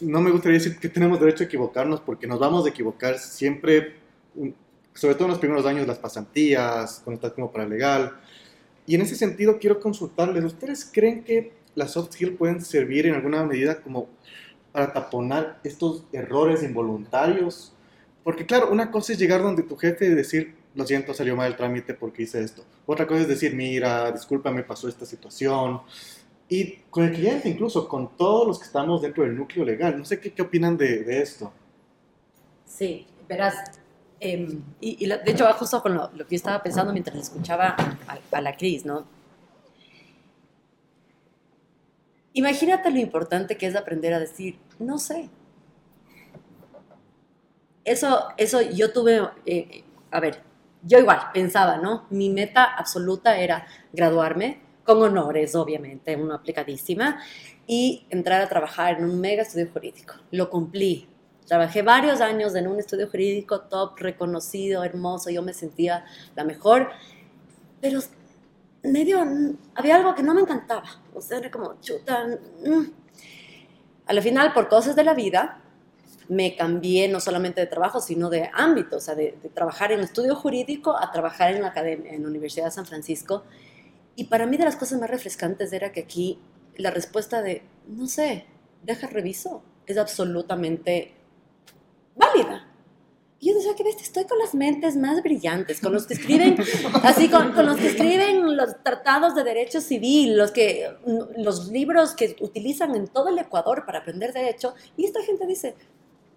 no me gustaría decir que tenemos derecho a equivocarnos porque nos vamos a equivocar siempre, sobre todo en los primeros años, las pasantías, cuando estás como paralegal. Y en ese sentido quiero consultarles, ¿ustedes creen que las soft skills pueden servir en alguna medida como para taponar estos errores involuntarios? Porque claro, una cosa es llegar donde tu jefe y decir, lo siento, salió mal el trámite porque hice esto. Otra cosa es decir, mira, disculpa, me pasó esta situación. Y con el cliente, incluso con todos los que estamos dentro del núcleo legal. No sé qué, qué opinan de, de, esto. Sí, verás. Eh, y, de hecho, va justo con lo, que yo estaba pensando mientras escuchaba a, a la Cris, ¿no? Imagínate lo importante que es aprender a decir, no sé. Eso, eso yo tuve, eh, a ver, yo igual pensaba, ¿no? Mi meta absoluta era graduarme, con honores, obviamente, una aplicadísima, y entrar a trabajar en un mega estudio jurídico. Lo cumplí. Trabajé varios años en un estudio jurídico top, reconocido, hermoso, yo me sentía la mejor, pero medio, había algo que no me encantaba, o sea, era como chuta. Mm. A la final, por cosas de la vida, me cambié no solamente de trabajo, sino de ámbito, o sea, de, de trabajar en estudio jurídico a trabajar en la, academia, en la Universidad de San Francisco, y para mí de las cosas más refrescantes era que aquí la respuesta de, no sé, deja reviso, es absolutamente válida. Y yo sea, que ves, estoy con las mentes más brillantes, con los que escriben, así, con, con los que escriben los tratados de derecho civil, los, que, los libros que utilizan en todo el Ecuador para aprender derecho, y esta gente dice,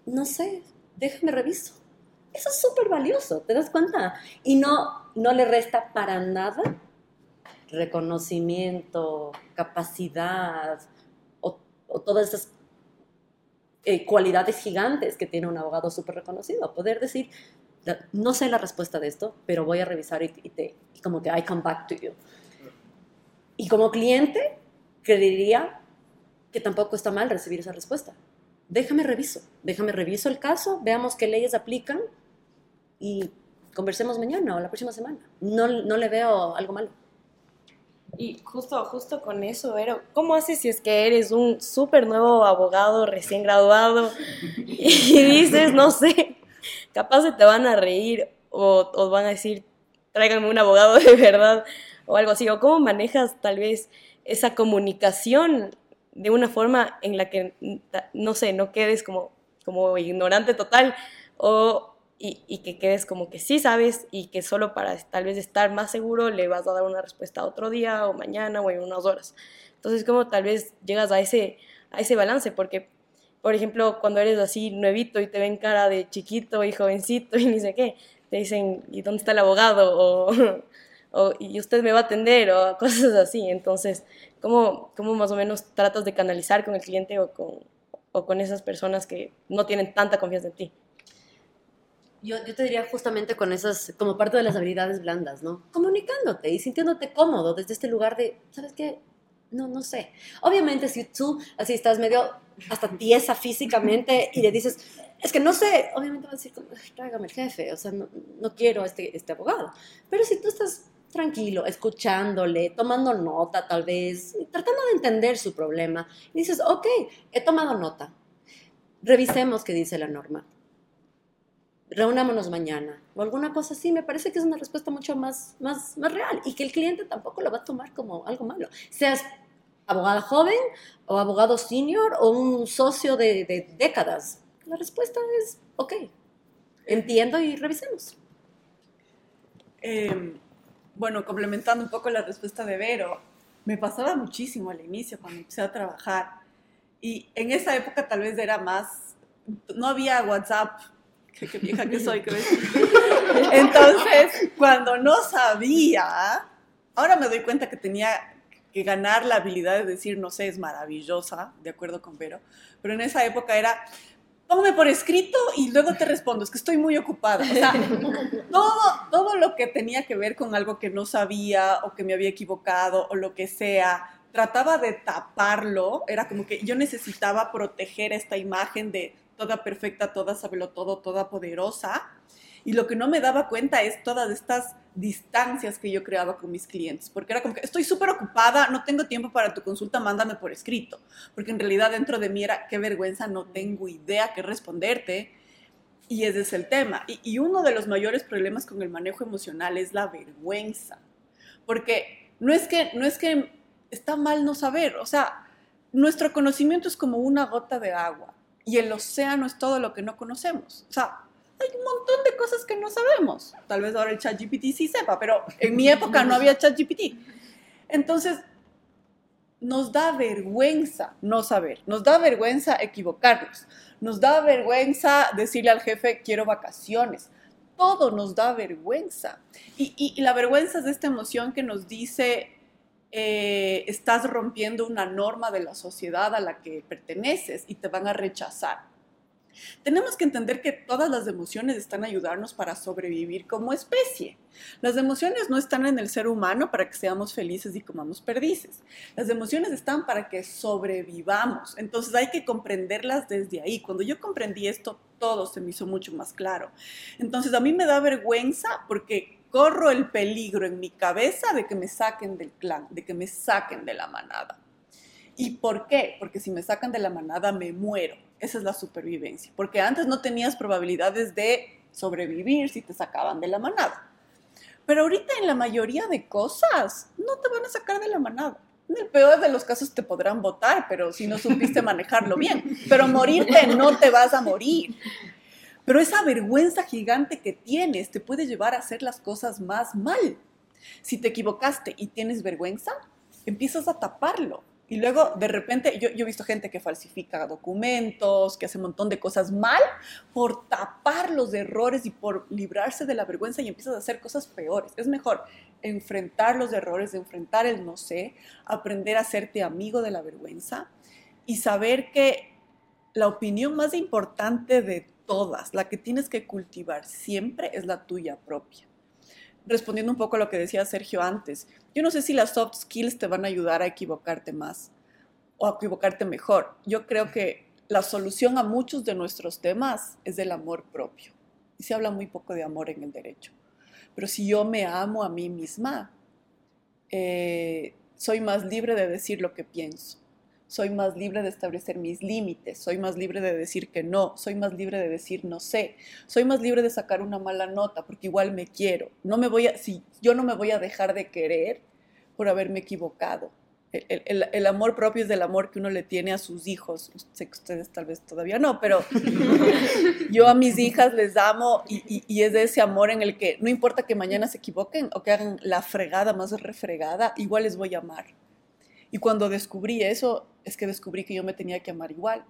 no sé, déjame reviso. Eso es súper valioso, ¿te das cuenta? Y no, no le resta para nada reconocimiento, capacidad o, todas esas eh, cualidades gigantes que tiene un abogado súper reconocido. Poder decir, no sé la respuesta de esto, pero voy a revisar y, te, como que I come back to you. Y como cliente, creería que tampoco está mal recibir esa respuesta. Déjame reviso, déjame reviso el caso, veamos qué leyes aplican y conversemos mañana o la próxima semana. No, no le veo algo malo. Y justo, justo con eso, Vero, ¿cómo haces si es que eres un súper nuevo abogado recién graduado y dices, no sé, capaz se te van a reír o, o van a decir, tráiganme un abogado de verdad o algo así? ¿O cómo manejas tal vez esa comunicación de una forma en la que, no sé, no quedes como, como ignorante total o y, que quedes como que sí sabes y que solo para tal vez estar más seguro le vas a dar una respuesta otro día o mañana o en unas horas. Entonces, como tal vez llegas a ese, a ese balance, porque, por ejemplo, cuando eres así nuevito y te ven cara de chiquito y jovencito y ni sé qué, te dicen, ¿y dónde está el abogado? O, o ¿y usted me va a atender? O cosas así. Entonces, ¿cómo, ¿cómo más o menos tratas de canalizar con el cliente o con, o con esas personas que no tienen tanta confianza en ti? Yo, yo, te diría justamente con esas, como parte de las habilidades blandas, ¿no? Comunicándote y sintiéndote cómodo desde este lugar de, ¿sabes qué? No, no sé. Obviamente, si tú así estás medio hasta tiesa físicamente y le dices, es que no sé, obviamente va a decir, tráigame el jefe, o sea, no, no quiero este, este abogado. Pero si tú estás tranquilo, escuchándole, tomando nota tal vez, tratando de entender su problema, y dices, ok, he tomado nota, revisemos qué dice la norma. Reunámonos mañana. O alguna cosa así, me parece que es una respuesta mucho más, más, más real y que el cliente tampoco lo va a tomar como algo malo. Seas abogada joven o abogado senior o un socio de, décadas, la respuesta es, ok, entiendo y revisemos. Em, bueno, complementando un poco la respuesta de Vero, me pasaba muchísimo al inicio cuando empecé a trabajar. Y en esa época tal vez era más, no había WhatsApp. Qué, vieja que soy, ¿crees? Entonces, cuando no sabía, ahora me doy cuenta que tenía que ganar la habilidad de decir, no sé, es maravillosa, de acuerdo con Vero, pero en esa época era, póngame por escrito y luego te respondo, es que estoy muy ocupada. O sea, todo, todo lo que tenía que ver con algo que no sabía o que me había equivocado o lo que sea, trataba de taparlo, era como que yo necesitaba proteger esta imagen de toda perfecta, toda sabelo todo, toda poderosa. Y lo que no me daba cuenta es todas estas distancias que yo creaba con mis clientes, porque era como que estoy súper ocupada, no tengo tiempo para tu consulta, mándame por escrito, porque en realidad dentro de mí era, qué vergüenza, no tengo idea qué responderte, y ese es el tema. Y, y uno de los mayores problemas con el manejo emocional es la vergüenza, porque no es que, no es que está mal no saber, o sea, nuestro conocimiento es como una gota de agua y el océano es todo lo que no conocemos. O sea, hay un montón de cosas que no sabemos. Tal vez ahora el ChatGPT sí sepa, pero en mi época no había ChatGPT. Entonces, nos da vergüenza no saber, nos da vergüenza equivocarnos, nos da vergüenza decirle al jefe quiero vacaciones. Todo nos da vergüenza. Y, y la vergüenza es esta emoción que nos dice, eh, estás rompiendo una norma de la sociedad a la que perteneces y te van a rechazar. Tenemos que entender que todas las emociones están a ayudarnos para sobrevivir como especie. Las emociones no están en el ser humano para que seamos felices y comamos perdices. Las emociones están para que sobrevivamos. Entonces hay que comprenderlas desde ahí. Cuando yo comprendí esto, todo se me hizo mucho más claro. Entonces a mí me da vergüenza porque corro el peligro en mi cabeza de que me saquen del clan, de que me saquen de la manada. ¿Y por qué? Porque si me sacan de la manada me muero. Esa es la supervivencia. Porque antes no tenías probabilidades de sobrevivir si te sacaban de la manada. Pero ahorita en la mayoría de cosas no te van a sacar de la manada. En el peor de los casos te podrán votar, pero si no supiste manejarlo bien. Pero morirte no te vas a morir. Pero esa vergüenza gigante que tienes te puede llevar a hacer las cosas más mal. Si te equivocaste y tienes vergüenza, empiezas a taparlo. Y luego, de repente, yo, he visto gente que falsifica documentos, que hace un montón de cosas mal por tapar los errores y por librarse de la vergüenza y empiezas a hacer cosas peores. Es mejor enfrentar los errores, enfrentar el no sé, aprender a hacerte amigo de la vergüenza y saber que la opinión más importante de todas, la que tienes que cultivar siempre es la tuya propia respondiendo un poco a lo que decía Sergio antes, yo no sé si las soft skills te van a ayudar a equivocarte más o a equivocarte mejor. Yo creo que la solución a muchos de nuestros temas es el amor propio. Y se habla muy poco de amor en el derecho. Pero si yo me amo a mí misma, eh, soy más libre de decir lo que pienso soy más libre de establecer mis límites, soy más libre de decir que no, soy más libre de decir no sé, soy más libre de sacar una mala nota porque igual me quiero. No me voy a, si yo no me voy a dejar de querer por haberme equivocado. El, el, el, amor propio es del amor que uno le tiene a sus hijos. Sé que ustedes tal vez todavía no, pero yo a mis hijas les amo y, y, y, es de ese amor en el que no importa que mañana se equivoquen o que hagan la fregada más refregada, igual les voy a amar. Y cuando descubrí eso, es que descubrí que yo me tenía que amar igual.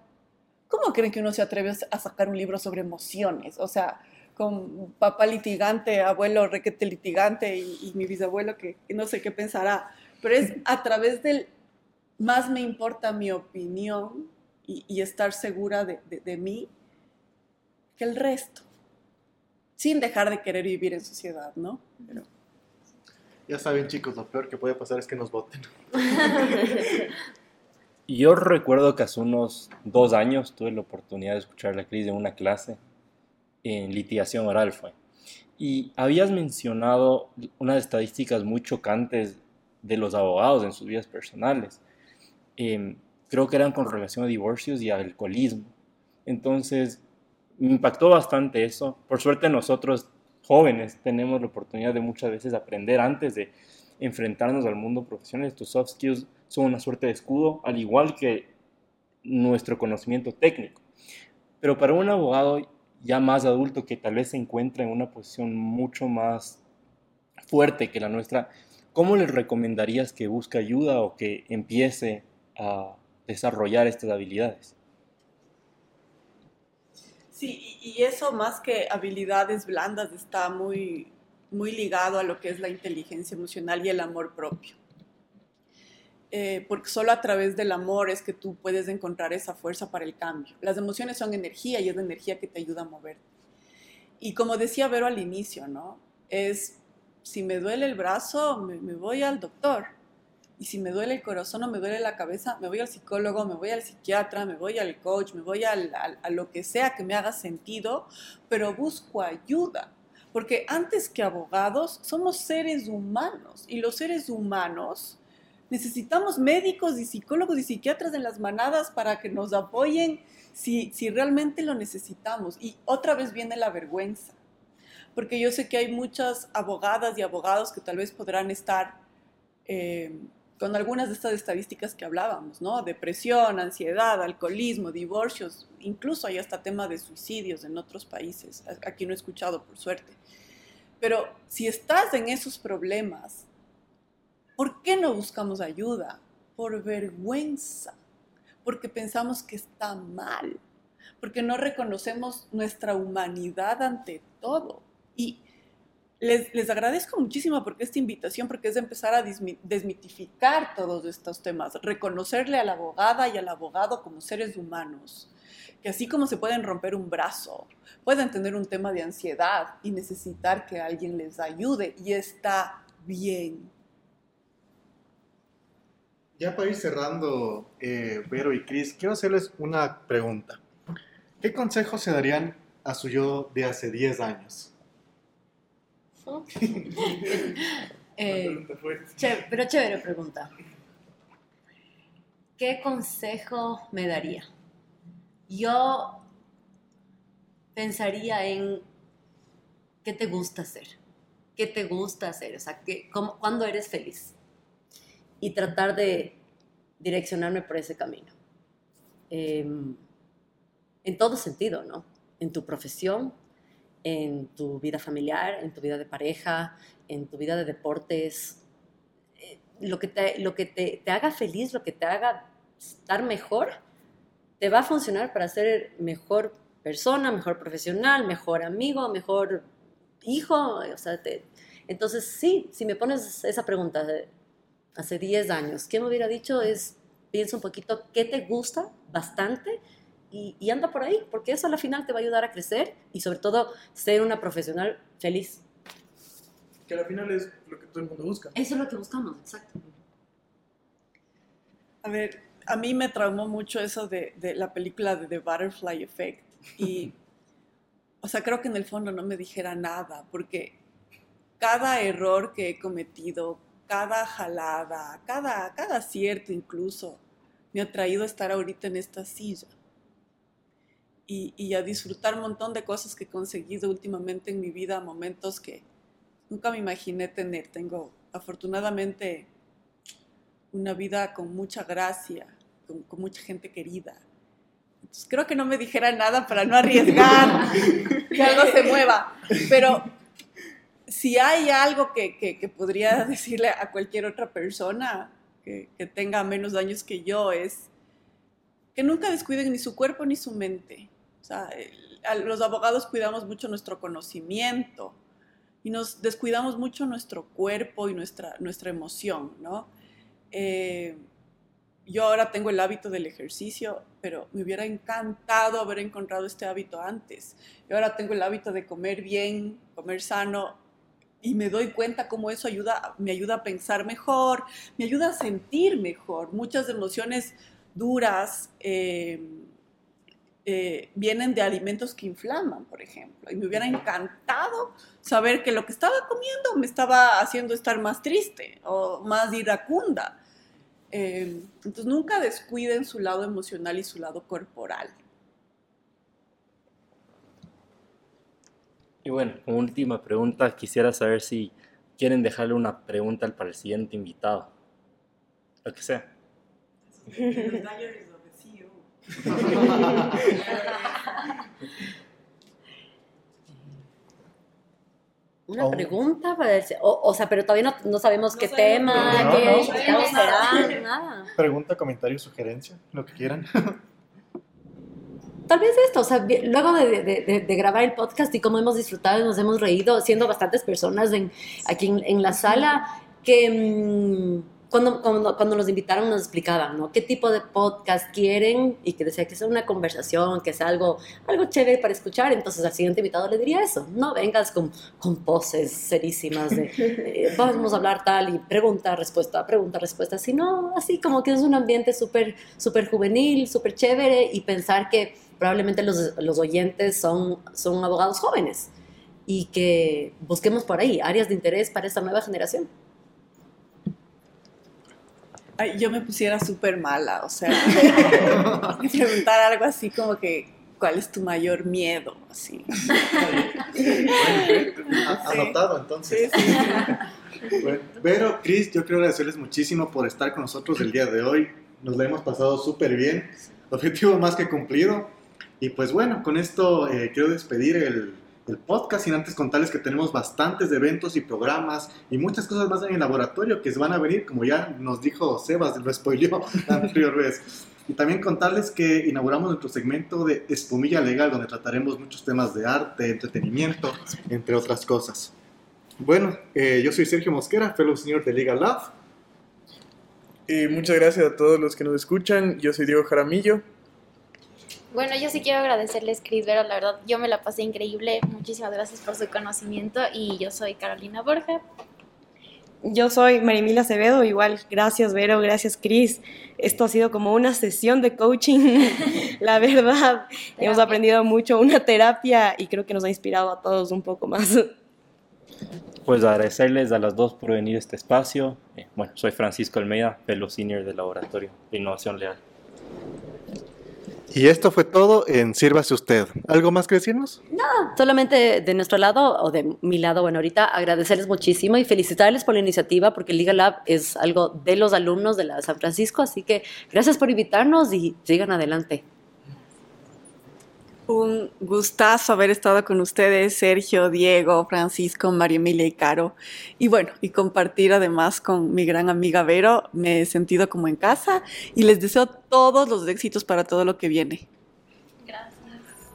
¿Cómo creen que uno se atreve a sacar un libro sobre emociones? O sea, con papá litigante, abuelo requete litigante y, mi bisabuelo que no sé qué pensará, pero es a través del más me importa mi opinión y, estar segura de, de, mí que el resto, sin dejar de querer vivir en sociedad, ¿no? Pero, ya saben, chicos, lo peor que puede pasar es que nos voten. Yo recuerdo que hace unos dos años tuve la oportunidad de escuchar la crisis en una clase en litigación oral fue. Y habías mencionado unas estadísticas muy chocantes de los abogados en sus vidas personales. Em, creo que eran con relación a divorcios y alcoholismo. Entonces, me impactó bastante eso. Por suerte nosotros jóvenes tenemos la oportunidad de muchas veces aprender antes de enfrentarnos al mundo profesional. Estos soft skills son una suerte de escudo, al igual que nuestro conocimiento técnico. Pero para un abogado ya más adulto que tal vez se encuentra en una posición mucho más fuerte que la nuestra, ¿cómo le recomendarías que busque ayuda o que empiece a desarrollar estas habilidades? Sí, y eso más que habilidades blandas está muy, muy ligado a lo que es la inteligencia emocional y el amor propio. Eh, porque solo a través del amor es que tú puedes encontrar esa fuerza para el cambio. Las emociones son energía y es la energía que te ayuda a moverte. Y como decía Vero al inicio, ¿no? Es, si me duele el brazo, me voy al doctor y si me duele el corazón o me duele la cabeza, me voy al psicólogo, me voy al psiquiatra, me voy al coach, me voy al, a lo que sea que me haga sentido, pero busco ayuda. Porque antes que abogados, somos seres humanos y los seres humanos necesitamos médicos y psicólogos y psiquiatras en las manadas para que nos apoyen si, si realmente lo necesitamos. Y otra vez viene la vergüenza, porque yo sé que hay muchas abogadas y abogados que tal vez podrán estar... Eh, con algunas de estas estadísticas que hablábamos, ¿no? Depresión, ansiedad, alcoholismo, divorcios, incluso hay hasta tema de suicidios en otros países. Aquí no he escuchado, por suerte. Pero si estás en esos problemas, ¿por qué no buscamos ayuda? Por vergüenza, porque pensamos que está mal, porque no reconocemos nuestra humanidad ante todo. Y les, agradezco muchísimo porque esta invitación, porque es de empezar a desmitificar todos estos temas, reconocerle a la abogada y al abogado como seres humanos, que así como se pueden romper un brazo, pueden tener un tema de ansiedad y necesitar que alguien les ayude y está bien. Ya para ir cerrando, eh, Vero y Cris, quiero hacerles una pregunta. ¿Qué consejos se darían a su yo de hace 10 años? Eh, pero chévere pregunta. ¿Qué consejo me daría? Yo pensaría en qué te gusta hacer, qué te gusta hacer, o sea, cuándo eres feliz y tratar de direccionarme por ese camino. Em, en todo sentido, ¿no? en tu profesión, en tu vida familiar, en tu vida de pareja, en tu vida de deportes, eh, lo que, te, lo que te, haga feliz, lo que te haga estar mejor, te va a funcionar para ser mejor persona, mejor profesional, mejor amigo, mejor hijo. O sea, entonces, sí, si me pones esa pregunta de hace 10 años, ¿qué me hubiera dicho? Es, piensa un poquito qué te gusta bastante y, y anda por ahí, porque eso a la final te va a ayudar a crecer y sobre todo ser una profesional feliz. Que al final es lo que todo el mundo busca. Eso es lo que buscamos, exacto. A ver, a mí me traumó mucho eso de, de la película de The Butterfly Effect. Y, o sea, creo que en el fondo no me dijera nada, porque cada error que he cometido, cada jalada, cada, cada acierto incluso, me ha traído a estar ahorita en esta silla. Y, y a disfrutar un montón de cosas que he conseguido últimamente en mi vida, momentos que nunca me imaginé tener. Tengo, afortunadamente, una vida con mucha gracia, con, con mucha gente querida. Entonces, creo que no me dijera nada para no arriesgar que algo se mueva. Pero si hay algo que, que- que podría decirle a cualquier otra persona que, que tenga menos años que yo es que nunca descuiden ni su cuerpo ni su mente. Sea, los abogados cuidamos mucho nuestro conocimiento y nos descuidamos mucho nuestro cuerpo y nuestra, nuestra emoción, ¿no? Eh, yo ahora tengo el hábito del ejercicio, pero me hubiera encantado haber encontrado este hábito antes. Yo ahora tengo el hábito de comer bien, comer sano, y me doy cuenta cómo eso ayuda, me ayuda a pensar mejor, me ayuda a sentir mejor. Muchas emociones duras eh, eh, vienen de alimentos que inflaman, por ejemplo. Y me hubiera encantado saber que lo que estaba comiendo me estaba haciendo estar más triste o más iracunda. Eh, entonces nunca descuiden su lado emocional y su lado corporal. Y bueno, como última pregunta, quisiera saber si quieren dejarle una pregunta para el siguiente invitado. Lo que sea. Una Oh. pregunta para el- o, o sea, pero todavía no, no sabemos No qué sabemos. tema, No, qué no. invitados serán, nada. Pregunta, comentario, sugerencia, lo que quieran. Tal vez esto, o sea, luego de, de- de- de grabar el podcast y cómo hemos disfrutado y nos hemos reído, siendo bastantes personas en, aquí en, en la sala, que mm, cuando, cuando, cuando nos invitaron nos explicaban, ¿no? ¿Qué tipo de podcast quieren? Y que decía que sea una conversación, que sea algo, algo chévere para escuchar. Entonces al siguiente invitado le diría eso, no vengas con, con poses serísimas de eh, vamos a hablar tal y pregunta, respuesta, pregunta, respuesta, sino así como que es un ambiente súper súper juvenil, súper chévere y pensar que probablemente los, los oyentes son, son abogados jóvenes y que busquemos por ahí áreas de interés para esta nueva generación. Ay, yo me pusiera súper mala, o sea, preguntar algo así como que, ¿cuál es tu mayor miedo? Así. A- Anotado, entonces. Sí, sí. Bueno, Vero, Cris, yo quiero agradecerles muchísimo por estar con nosotros el día de hoy. Nos la hemos pasado súper bien. Objetivo más que cumplido. Y pues bueno, con esto eh, quiero despedir el, el podcast sin antes contarles que tenemos bastantes eventos y programas y muchas cosas más en el laboratorio que se van a venir, como ya nos dijo Sebas, lo spoileó la anterior vez. Y también contarles que inauguramos nuestro segmento de Espumilla Legal, donde trataremos muchos temas de arte, entretenimiento, entre otras cosas. Bueno, eh, yo soy Sergio Mosquera, fellow senior de Legal Lab. Y muchas gracias a todos los que nos escuchan. Yo soy Diego Jaramillo. Bueno, yo sí quiero agradecerles, Cris Vero, la verdad, yo me la pasé increíble. Muchísimas gracias por su conocimiento y yo soy Carolina Borja. Yo soy Marimila Acevedo, igual, gracias Vero, gracias Cris. Esto ha sido como una sesión de coaching, la verdad. Hemos Terapia. aprendido mucho, una terapia y creo que nos ha inspirado a todos un poco más. Pues agradecerles a las dos por venir a este espacio. Eh, bueno, soy Francisco Almeida, fellow senior del Laboratorio de Innovación Legal. Y esto fue todo en Sírvase Usted. ¿Algo más que decirnos? Solamente de nuestro lado, o de mi lado, bueno, ahorita agradecerles muchísimo y felicitarles por la iniciativa, porque Liga Lab es algo de los alumnos de la San Francisco, así que gracias por invitarnos y sigan adelante. Un gustazo haber estado con ustedes, Sergio, Diego, Francisco, María Emilia y Caro. Y bueno, y compartir además con mi gran amiga Vero. Me he sentido como en casa y les deseo todos los éxitos para todo lo que viene. Gracias.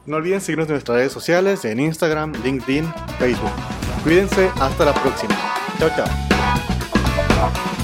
No olviden seguirnos en nuestras redes sociales, en Instagram, LinkedIn, Facebook. Cuídense, hasta la próxima. Chao, chao.